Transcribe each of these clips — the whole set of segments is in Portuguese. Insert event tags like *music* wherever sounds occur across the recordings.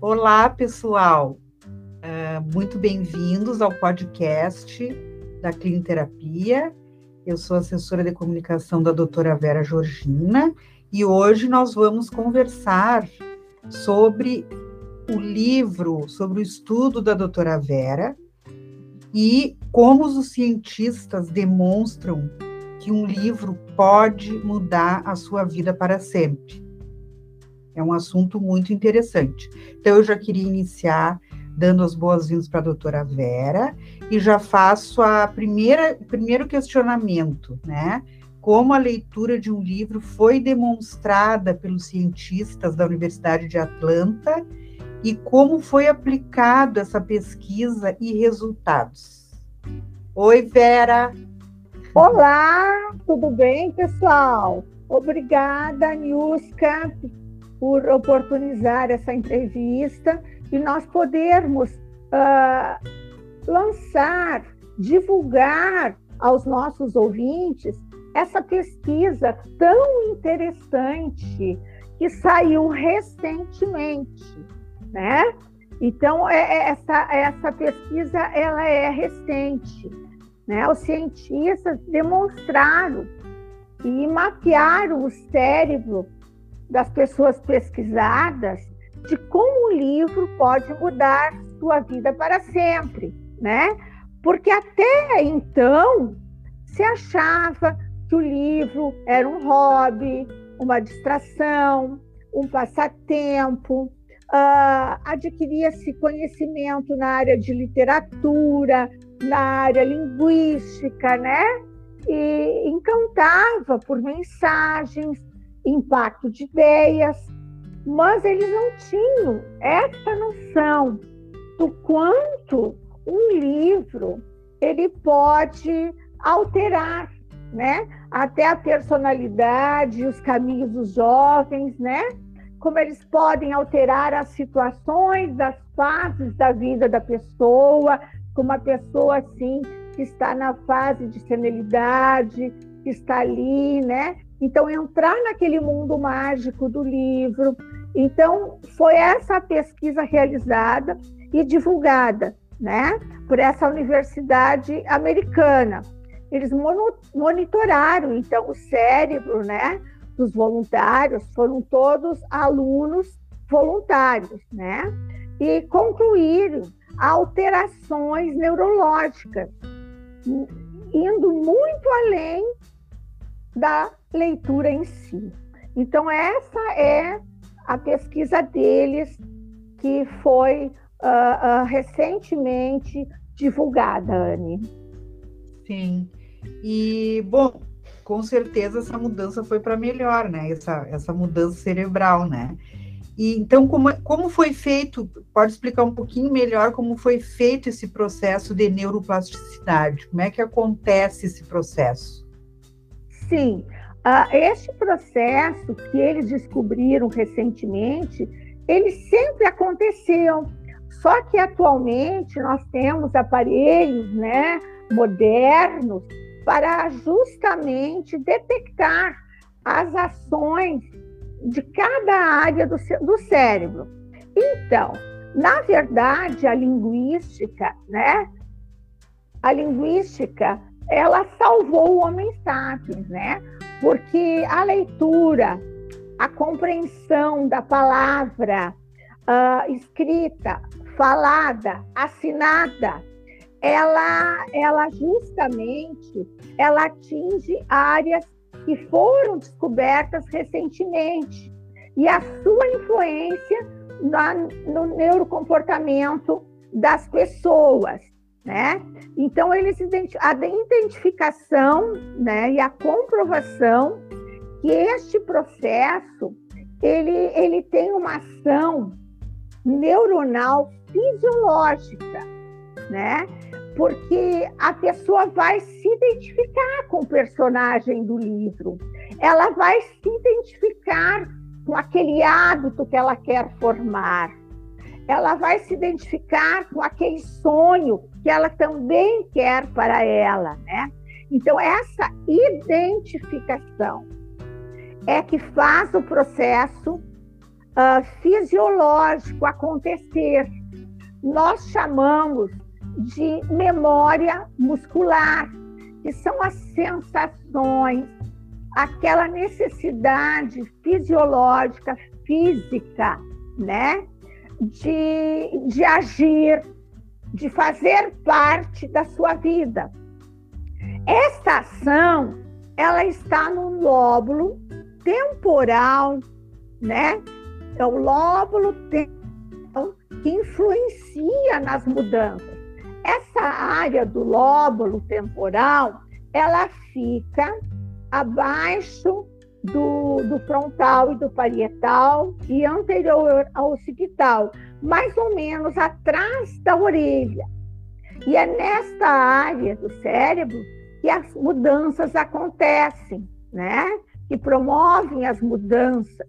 Olá, pessoal. Uh, muito bem-vindos ao podcast da Clinterapia. Eu sou assessora de comunicação da doutora Vera Georgina e hoje nós vamos conversar sobre o livro, sobre o estudo da doutora Vera e como os cientistas demonstram que um livro pode mudar a sua vida para sempre. É um assunto muito interessante. Então, eu já queria iniciar dando as boas-vindas para a doutora Vera e já faço a primeira primeiro questionamento, né? Como a leitura de um livro foi demonstrada pelos cientistas da Universidade de Atlanta e como foi aplicada essa pesquisa e resultados. Oi, Vera. Olá, tudo bem, pessoal? Obrigada, Nilska, por oportunizar essa entrevista e nós podermos uh, lançar, divulgar aos nossos ouvintes essa pesquisa tão interessante que saiu recentemente, né? Então é, é, essa essa pesquisa ela é recente, né? Os cientistas demonstraram e mapearam o cérebro das pessoas pesquisadas de como o livro pode mudar sua vida para sempre, né? Porque até então se achava que o livro era um hobby, uma distração, um passatempo, uh, adquiria-se conhecimento na área de literatura, na área linguística, né? E encantava por mensagens, impacto de ideias, mas eles não tinham essa noção do quanto um livro ele pode alterar, né? Até a personalidade, os caminhos dos jovens, né? Como eles podem alterar as situações, as fases da vida da pessoa, como a pessoa assim que está na fase de senilidade, que está ali, né? Então, entrar naquele mundo mágico do livro. Então, foi essa pesquisa realizada e divulgada, né, por essa universidade americana. Eles monitoraram, então, o cérebro, né, dos voluntários, foram todos alunos voluntários, né, e concluíram alterações neurológicas, indo muito além da leitura em si. Então, essa é a pesquisa deles que foi uh, uh, recentemente divulgada, Anne. Sim. E, bom, com certeza essa mudança foi para melhor, né? Essa, essa mudança cerebral, né? E então, como, como foi feito? Pode explicar um pouquinho melhor como foi feito esse processo de neuroplasticidade? Como é que acontece esse processo? Sim, Uh, este processo que eles descobriram recentemente, ele sempre aconteceu. Só que atualmente nós temos aparelhos né, modernos para justamente detectar as ações de cada área do, do cérebro. Então, na verdade, a linguística, né? A linguística, ela salvou o homem sapiens, né? porque a leitura, a compreensão da palavra uh, escrita, falada, assinada, ela, ela justamente ela atinge áreas que foram descobertas recentemente e a sua influência na, no neurocomportamento das pessoas né? Então eles a identificação, né, e a comprovação que este processo ele ele tem uma ação neuronal fisiológica, né? Porque a pessoa vai se identificar com o personagem do livro, ela vai se identificar com aquele hábito que ela quer formar, ela vai se identificar com aquele sonho que ela também quer para ela, né? Então, essa identificação é que faz o processo uh, fisiológico acontecer. Nós chamamos de memória muscular, que são as sensações, aquela necessidade fisiológica, física, né? De, de agir, de fazer parte da sua vida. Essa ação, ela está no lóbulo temporal, né? É o lóbulo temporal que influencia nas mudanças. Essa área do lóbulo temporal, ela fica abaixo do, do, frontal e do parietal e anterior ao occipital, mais ou menos atrás da orelha. E é nesta área do cérebro que as mudanças acontecem, né? Que promovem as mudanças,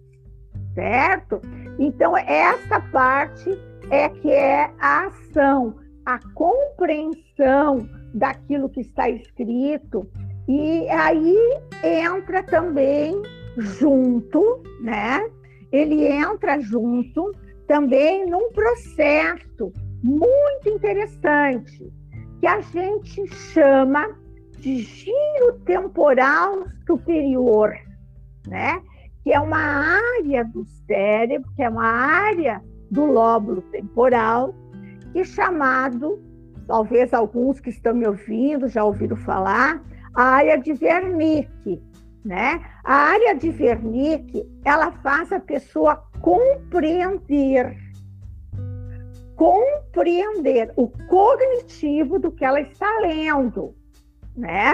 certo? Então, essa parte é que é a ação, a compreensão daquilo que está escrito, e aí entra também junto, né? Ele entra junto também num processo muito interessante que a gente chama de giro temporal superior, né? Que é uma área do cérebro, que é uma área do lóbulo temporal, é chamado, talvez alguns que estão me ouvindo já ouviram falar, a área de Wernicke, né? A área de Wernicke, ela faz a pessoa compreender compreender o cognitivo do que ela está lendo, né?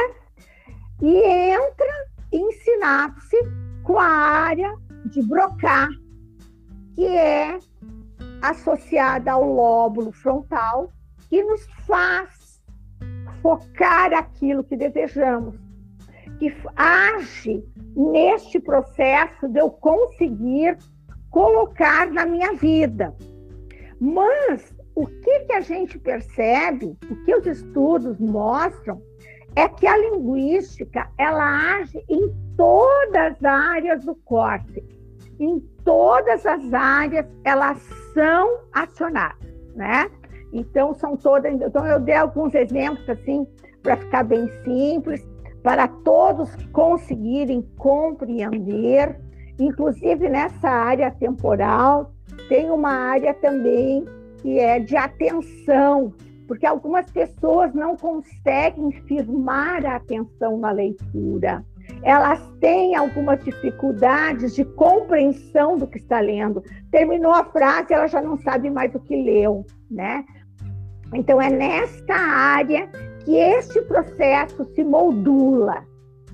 E entra em sinapse com a área de Broca, que é associada ao lóbulo frontal, que nos faz focar aquilo que desejamos, que age neste processo de eu conseguir colocar na minha vida. Mas o que, que a gente percebe, o que os estudos mostram, é que a linguística ela age em todas as áreas do córtex, em todas as áreas elas são acionadas, né? Então, são todas. Então, eu dei alguns exemplos assim, para ficar bem simples, para todos conseguirem compreender. Inclusive, nessa área temporal, tem uma área também que é de atenção, porque algumas pessoas não conseguem firmar a atenção na leitura. Elas têm algumas dificuldades de compreensão do que está lendo. Terminou a frase, ela já não sabe mais o que leu, né? Então, é nesta área que este processo se moldula.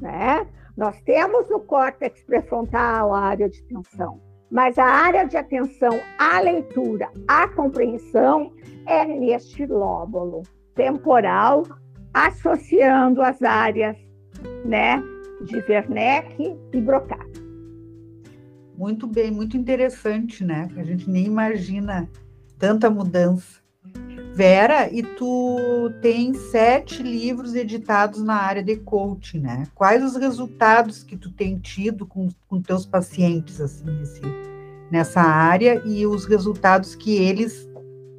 Né? Nós temos no córtex pré-frontal a área de atenção, mas a área de atenção à leitura, à compreensão, é neste lóbulo temporal, associando as áreas né, de Wernicke e Broca. Muito bem, muito interessante, né? A gente nem imagina tanta mudança. Vera, e tu tem sete livros editados na área de coaching, né? Quais os resultados que tu tem tido com, com teus pacientes, assim, nesse, nessa área e os resultados que eles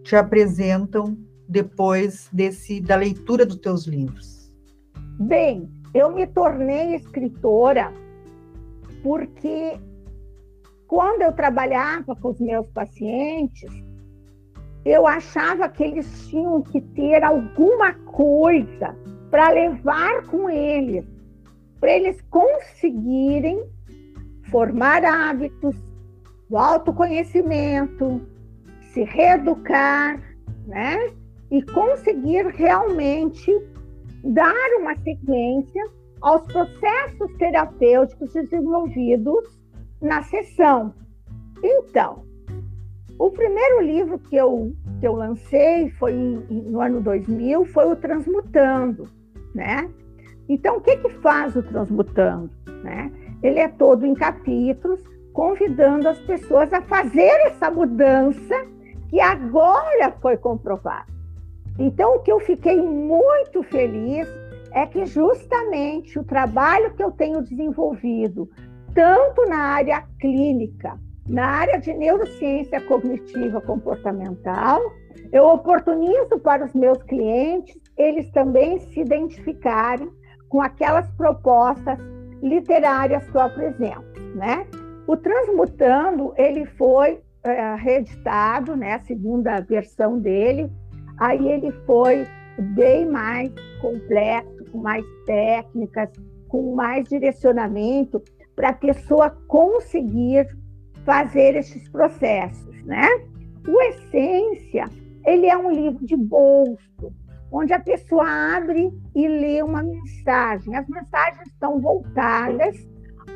te apresentam depois desse da leitura dos teus livros? Bem, eu me tornei escritora porque quando eu trabalhava com os meus pacientes, eu achava que eles tinham que ter alguma coisa para levar com eles, para eles conseguirem formar hábitos, o autoconhecimento, se reeducar, né? E conseguir realmente dar uma sequência aos processos terapêuticos desenvolvidos na sessão. Então, o primeiro livro que eu, que eu lancei foi no ano 2000, foi o Transmutando, né? Então, o que que faz o Transmutando, né? Ele é todo em capítulos, convidando as pessoas a fazer essa mudança que agora foi comprovada. Então, o que eu fiquei muito feliz é que justamente o trabalho que eu tenho desenvolvido, tanto na área clínica, na área de neurociência cognitiva comportamental, eu oportunizo para os meus clientes eles também se identificarem com aquelas propostas literárias que eu apresento, né? O Transmutando, ele foi é, reeditado, né, a segunda versão dele, aí ele foi bem mais completo, com mais técnicas, com mais direcionamento para a pessoa conseguir fazer esses processos, né? O Essência, ele é um livro de bolso, onde a pessoa abre e lê uma mensagem. As mensagens estão voltadas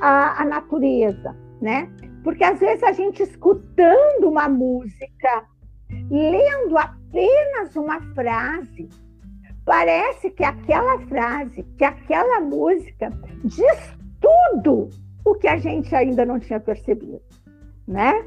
à, à natureza, né? Porque às vezes a gente escutando uma música, lendo apenas uma frase, parece que aquela frase, que aquela música diz tudo o que a gente ainda não tinha percebido, né?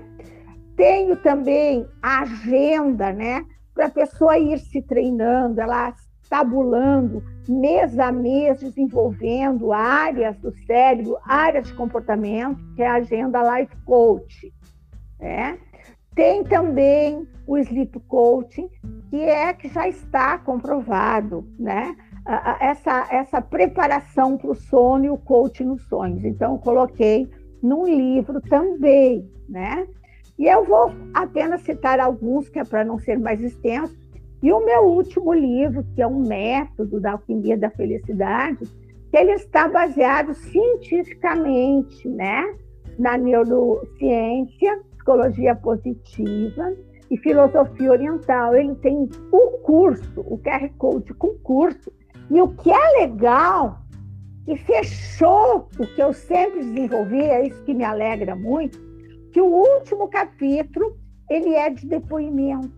Tenho também a agenda, né? Para a pessoa ir se treinando, ela tabulando mês a mês, desenvolvendo áreas do cérebro, áreas de comportamento, que é a agenda Life Coach. Né? Tem também o Sleep Coaching, que é que já está comprovado, né? Essa, essa preparação para o sono e o coaching nos sonhos. Então, eu coloquei num livro também, né? E eu vou apenas citar alguns, que é para não ser mais extenso, e o meu último livro, que é um método da alquimia da felicidade, que ele está baseado cientificamente, né, na neurociência, psicologia positiva e filosofia oriental. Ele tem o curso, o QR Code com curso, e o que é legal, que fechou o que eu sempre desenvolvi, é isso que me alegra muito, que o último capítulo ele é de depoimento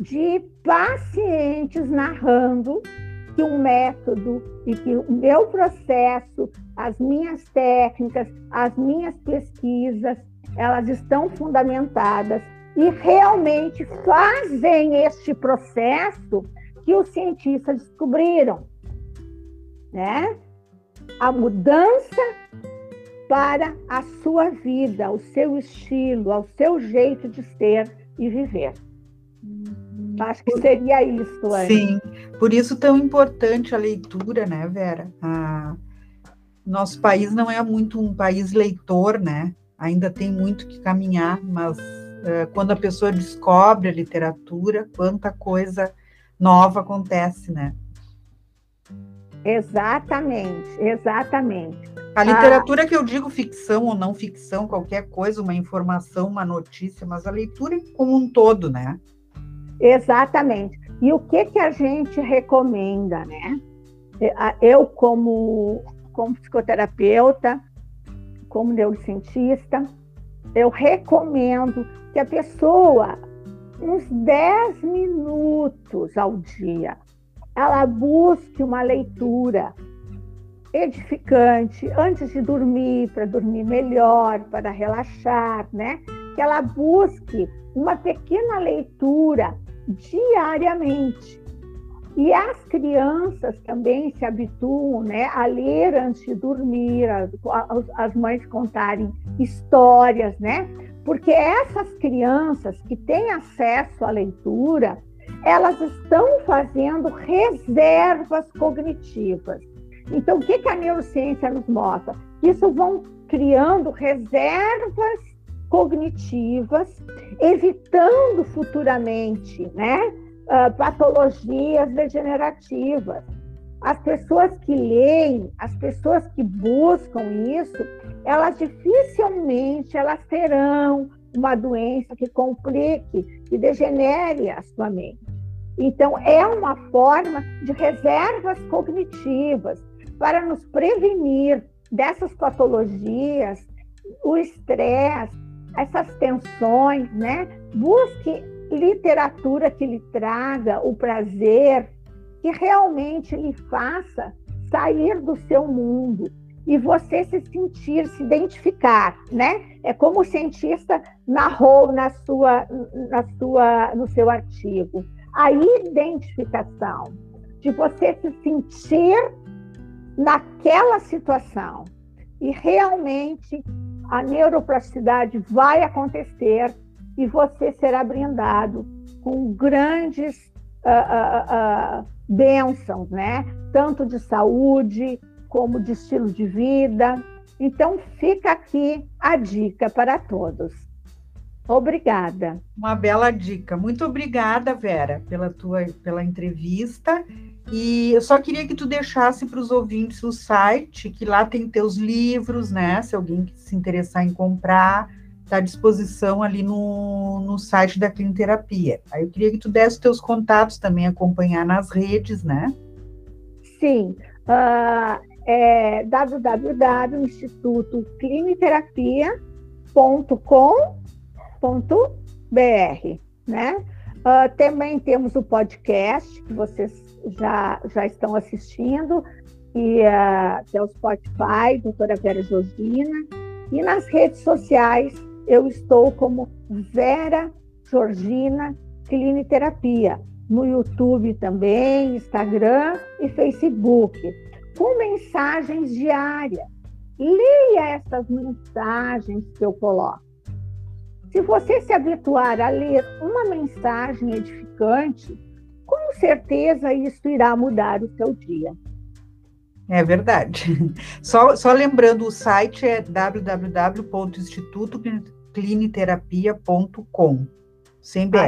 de pacientes narrando que um método e que o meu processo, as minhas técnicas, as minhas pesquisas, elas estão fundamentadas e realmente fazem este processo que os cientistas descobriram, né? A mudança para a sua vida, o seu estilo, ao seu jeito de ser e viver. Acho que seria isso, Anne. Sim, por isso tão importante a leitura, né, Vera? A... Nosso país não é muito um país leitor, né? Ainda tem muito que caminhar, mas uh, quando a pessoa descobre a literatura, quanta coisa nova acontece, né? Exatamente, exatamente. A literatura ah, que eu digo ficção ou não ficção, qualquer coisa, uma informação, uma notícia, mas a leitura como um todo, né? Exatamente. E o que, que a gente recomenda, né? Eu, como, como psicoterapeuta, como neurocientista, eu recomendo que a pessoa, uns 10 minutos ao dia, ela busque uma leitura edificante antes de dormir, para dormir melhor, para relaxar, né? Que ela busque uma pequena leitura diariamente. E as crianças também se habituam né, a ler antes de dormir, as, as mães contarem histórias, né? Porque essas crianças que têm acesso à leitura, elas estão fazendo reservas cognitivas. Então, o que, que a neurociência nos mostra? Isso vão criando reservas cognitivas, evitando futuramente né, uh, patologias degenerativas. As pessoas que leem, as pessoas que buscam isso, elas dificilmente elas terão uma doença que complique, que degenere a sua mente. Então, é uma forma de reservas cognitivas para nos prevenir dessas patologias, o estresse, essas tensões, né? Busque literatura que lhe traga o prazer, que realmente lhe faça sair do seu mundo e você se sentir, se identificar, né? É como o cientista narrou na sua, na sua, no seu artigo. A identificação. de você se sentir naquela situação. E realmente a neuroplasticidade vai acontecer e você será brindado com grandes uh, uh, uh, bênçãos, né? Tanto de saúde como de estilo de vida. Então, fica aqui a dica para todos. Obrigada. Uma bela dica. Muito obrigada, Vera, pela tua pela entrevista. E eu só queria que tu deixasse para os ouvintes o site, que lá tem teus livros, né? Se alguém se interessar em comprar, está à disposição ali no, no site da Clinterapia. Aí eu queria que tu desse teus contatos também, acompanhar nas redes, né? Sim. Uh, é www.cliniterapia.com.br, né? Uh, também temos o podcast que vocês já, já estão assistindo, e uh, que é o Spotify, doutora Vera Georgina, e nas redes sociais eu estou como Vera Georgina Cliniterapia, no YouTube também, Instagram e Facebook, com mensagens diárias. Leia essas mensagens que eu coloco. Se você se habituar a ler uma mensagem edificante, com certeza isso irá mudar o seu dia. É verdade. *laughs* Só, só lembrando, o site é www.institutocliniterapia.com, sem BR.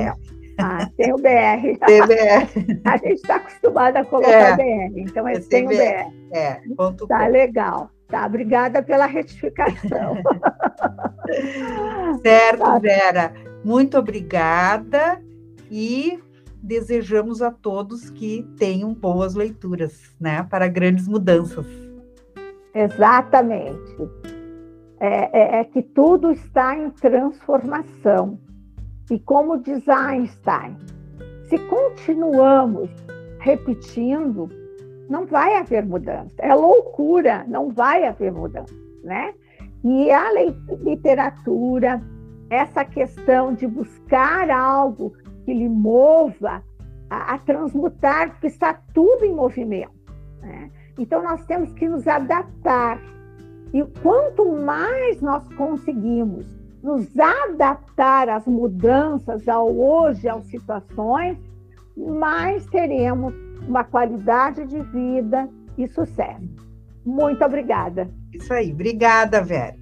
Ah, ah, tem o BR. *laughs* Tem BR. A gente está acostumada a colocar é, BR, então é, é sem o BR. É, ponto Tá com. legal. Tá, obrigada pela retificação. *laughs* certo, tá. Vera. Muito obrigada e desejamos a todos que tenham boas leituras, né, para grandes mudanças. Exatamente. É, é, é que tudo está em transformação. E como diz Einstein, se continuamos repetindo, não vai haver mudança. É loucura, não vai haver mudança, né? E a literatura, essa questão de buscar algo que lhe mova a, a transmutar, porque está tudo em movimento. Né? Então, nós temos que nos adaptar. E quanto mais nós conseguimos nos adaptar às mudanças, ao hoje, às situações, mais teremos uma qualidade de vida e sucesso. Muito obrigada. Isso aí. Obrigada, Vera.